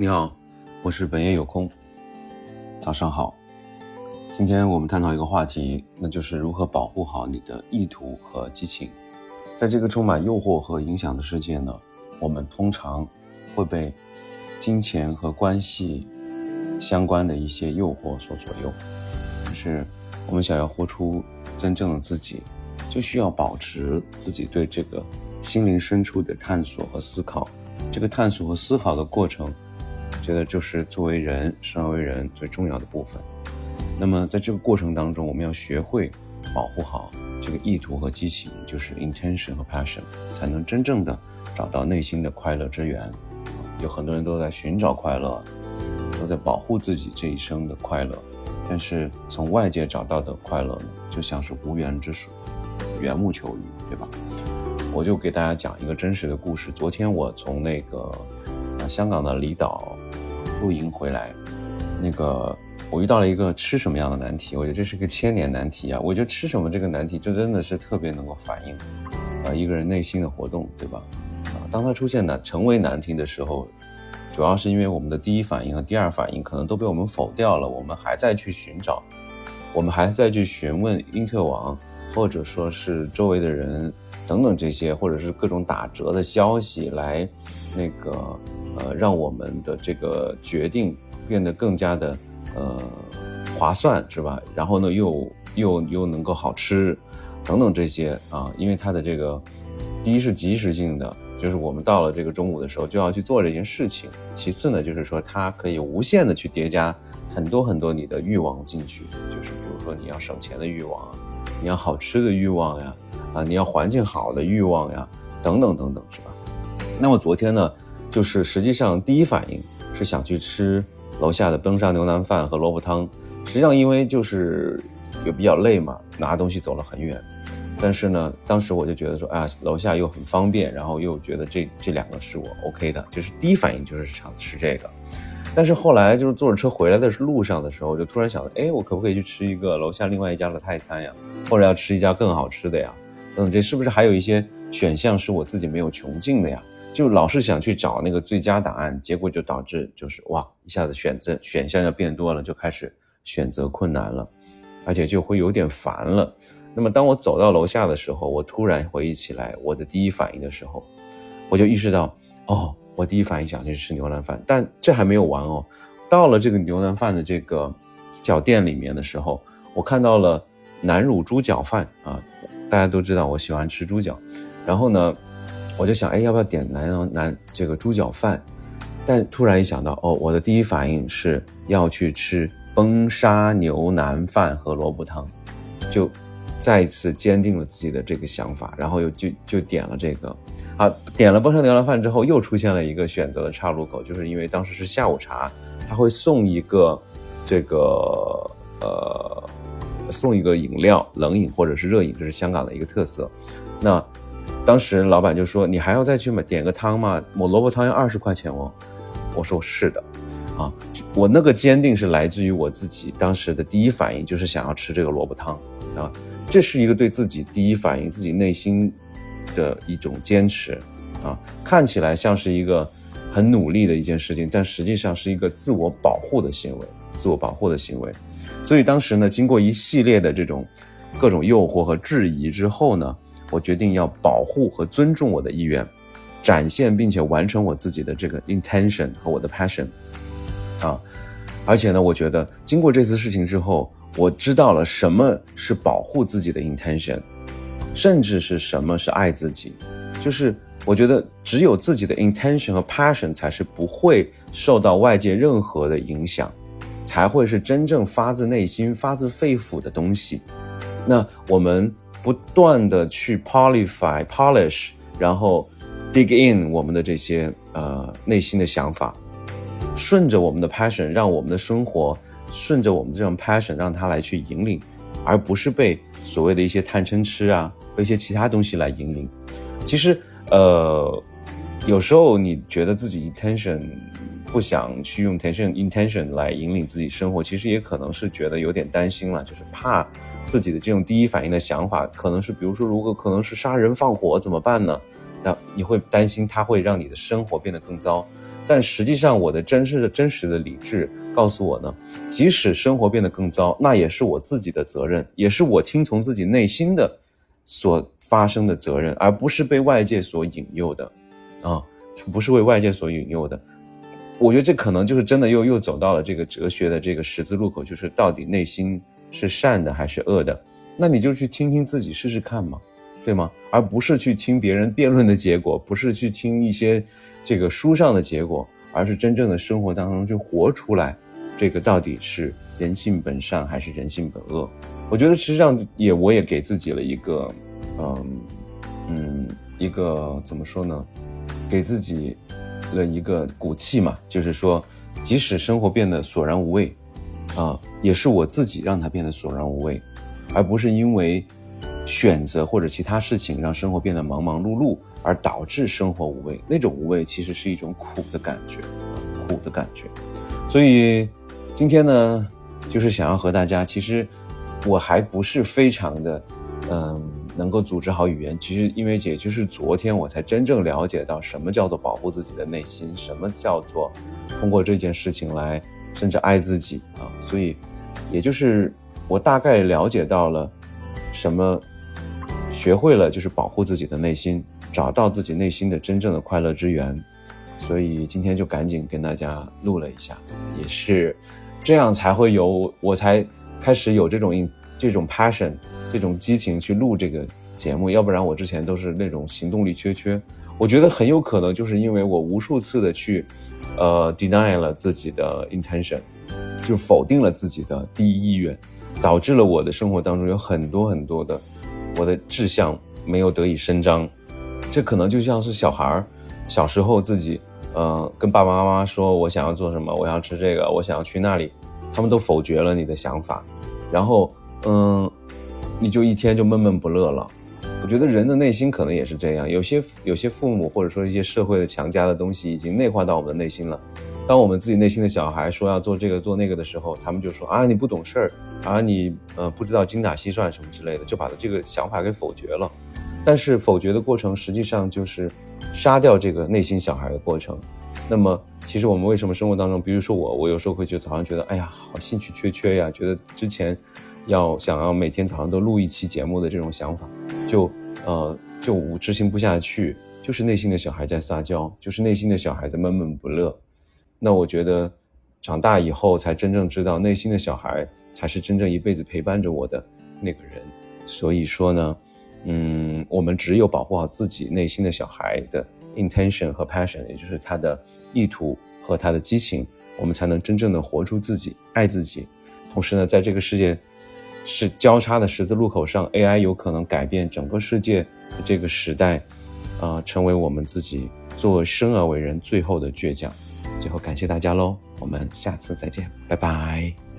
你好，我是本夜有空。早上好，今天我们探讨一个话题，那就是如何保护好你的意图和激情。在这个充满诱惑和影响的世界呢，我们通常会被金钱和关系相关的一些诱惑所左右。可是，我们想要活出真正的自己，就需要保持自己对这个心灵深处的探索和思考。这个探索和思考的过程。觉得就是作为人生为人最重要的部分。那么在这个过程当中，我们要学会保护好这个意图和激情，就是 intention 和 passion，才能真正的找到内心的快乐之源。有很多人都在寻找快乐，都在保护自己这一生的快乐，但是从外界找到的快乐呢，就像是无源之水，缘木求鱼，对吧？我就给大家讲一个真实的故事。昨天我从那个香港的离岛。露营回来，那个我遇到了一个吃什么样的难题？我觉得这是个千年难题啊！我觉得吃什么这个难题，就真的是特别能够反映，啊一个人内心的活动，对吧？啊，当他出现难成为难题的时候，主要是因为我们的第一反应和第二反应可能都被我们否掉了，我们还在去寻找，我们还在去询问因特网，或者说是周围的人等等这些，或者是各种打折的消息来那个。呃，让我们的这个决定变得更加的呃划算，是吧？然后呢，又又又能够好吃，等等这些啊，因为它的这个第一是及时性的，就是我们到了这个中午的时候就要去做这件事情；其次呢，就是说它可以无限的去叠加很多很多你的欲望进去，就是比如说你要省钱的欲望啊，你要好吃的欲望呀，啊，你要环境好的欲望呀，等等等等，是吧？那么昨天呢？就是实际上第一反应是想去吃楼下的崩沙牛腩饭和萝卜汤，实际上因为就是也比较累嘛，拿东西走了很远。但是呢，当时我就觉得说，哎呀，楼下又很方便，然后又觉得这这两个是我 OK 的，就是第一反应就是想吃这个。但是后来就是坐着车回来的路上的时候，就突然想到，哎，我可不可以去吃一个楼下另外一家的泰餐呀？或者要吃一家更好吃的呀？嗯，这是不是还有一些选项是我自己没有穷尽的呀？就老是想去找那个最佳答案，结果就导致就是哇，一下子选择选项要变多了，就开始选择困难了，而且就会有点烦了。那么当我走到楼下的时候，我突然回忆起来我的第一反应的时候，我就意识到，哦，我第一反应想去吃牛腩饭，但这还没有完哦。到了这个牛腩饭的这个小店里面的时候，我看到了南乳猪脚饭啊，大家都知道我喜欢吃猪脚，然后呢。我就想，哎，要不要点南洋南这个猪脚饭？但突然一想到，哦，我的第一反应是要去吃崩沙牛腩饭和萝卜汤，就再一次坚定了自己的这个想法，然后又就就点了这个。啊，点了崩沙牛腩饭之后，又出现了一个选择的岔路口，就是因为当时是下午茶，他会送一个这个呃送一个饮料，冷饮或者是热饮，这是香港的一个特色。那当时老板就说：“你还要再去买点个汤吗？我萝卜汤要二十块钱哦。”我说：“是的，啊，我那个坚定是来自于我自己当时的第一反应，就是想要吃这个萝卜汤啊。这是一个对自己第一反应、自己内心的一种坚持啊。看起来像是一个很努力的一件事情，但实际上是一个自我保护的行为，自我保护的行为。所以当时呢，经过一系列的这种各种诱惑和质疑之后呢。”我决定要保护和尊重我的意愿，展现并且完成我自己的这个 intention 和我的 passion，啊，而且呢，我觉得经过这次事情之后，我知道了什么是保护自己的 intention，甚至是什么是爱自己，就是我觉得只有自己的 intention 和 passion 才是不会受到外界任何的影响，才会是真正发自内心、发自肺腑的东西。那我们。不断的去 polify polish，然后 dig in 我们的这些呃内心的想法，顺着我们的 passion，让我们的生活顺着我们这种 passion，让它来去引领，而不是被所谓的一些贪嗔痴啊，被一些其他东西来引领。其实呃，有时候你觉得自己 intention 不想去用 tension intention 来引领自己生活，其实也可能是觉得有点担心了，就是怕。自己的这种第一反应的想法，可能是，比如说，如果可能是杀人放火怎么办呢？那你会担心它会让你的生活变得更糟。但实际上我的真实的真实的理智告诉我呢，即使生活变得更糟，那也是我自己的责任，也是我听从自己内心的所发生的责任，而不是被外界所引诱的，啊，不是为外界所引诱的。我觉得这可能就是真的又又走到了这个哲学的这个十字路口，就是到底内心是善的还是恶的？那你就去听听自己试试看嘛，对吗？而不是去听别人辩论的结果，不是去听一些这个书上的结果，而是真正的生活当中去活出来，这个到底是人性本善还是人性本恶？我觉得实际上也我也给自己了一个，嗯嗯，一个怎么说呢？给自己。了一个骨气嘛，就是说，即使生活变得索然无味，啊，也是我自己让它变得索然无味，而不是因为选择或者其他事情让生活变得忙忙碌碌而导致生活无味。那种无味其实是一种苦的感觉，苦的感觉。所以今天呢，就是想要和大家，其实我还不是非常的，嗯。能够组织好语言，其实因为也就是昨天我才真正了解到什么叫做保护自己的内心，什么叫做通过这件事情来甚至爱自己啊，所以也就是我大概了解到了什么，学会了就是保护自己的内心，找到自己内心的真正的快乐之源，所以今天就赶紧跟大家录了一下，也是这样才会有我才开始有这种这种 passion。这种激情去录这个节目，要不然我之前都是那种行动力缺缺。我觉得很有可能就是因为我无数次的去，呃，deny 了自己的 intention，就否定了自己的第一意愿，导致了我的生活当中有很多很多的我的志向没有得以伸张。这可能就像是小孩儿小时候自己，呃，跟爸爸妈妈说我想要做什么，我要吃这个，我想要去那里，他们都否决了你的想法，然后，嗯。你就一天就闷闷不乐了，觉得人的内心可能也是这样，有些有些父母或者说一些社会的强加的东西已经内化到我们的内心了。当我们自己内心的小孩说要做这个做那个的时候，他们就说啊你不懂事儿，啊你呃不知道精打细算什么之类的，就把他这个想法给否决了。但是否决的过程实际上就是杀掉这个内心小孩的过程。那么其实我们为什么生活当中，比如说我，我有时候会觉得早上觉得哎呀好兴趣缺缺呀，觉得之前。要想要每天早上都录一期节目的这种想法，就呃就执行不下去，就是内心的小孩在撒娇，就是内心的小孩在闷闷不乐。那我觉得长大以后才真正知道，内心的小孩才是真正一辈子陪伴着我的那个人。所以说呢，嗯，我们只有保护好自己内心的小孩的 intention 和 passion，也就是他的意图和他的激情，我们才能真正的活出自己，爱自己。同时呢，在这个世界。是交叉的十字路口上，AI 有可能改变整个世界的这个时代，啊，成为我们自己做生而为人最后的倔强。最后感谢大家喽，我们下次再见，拜拜。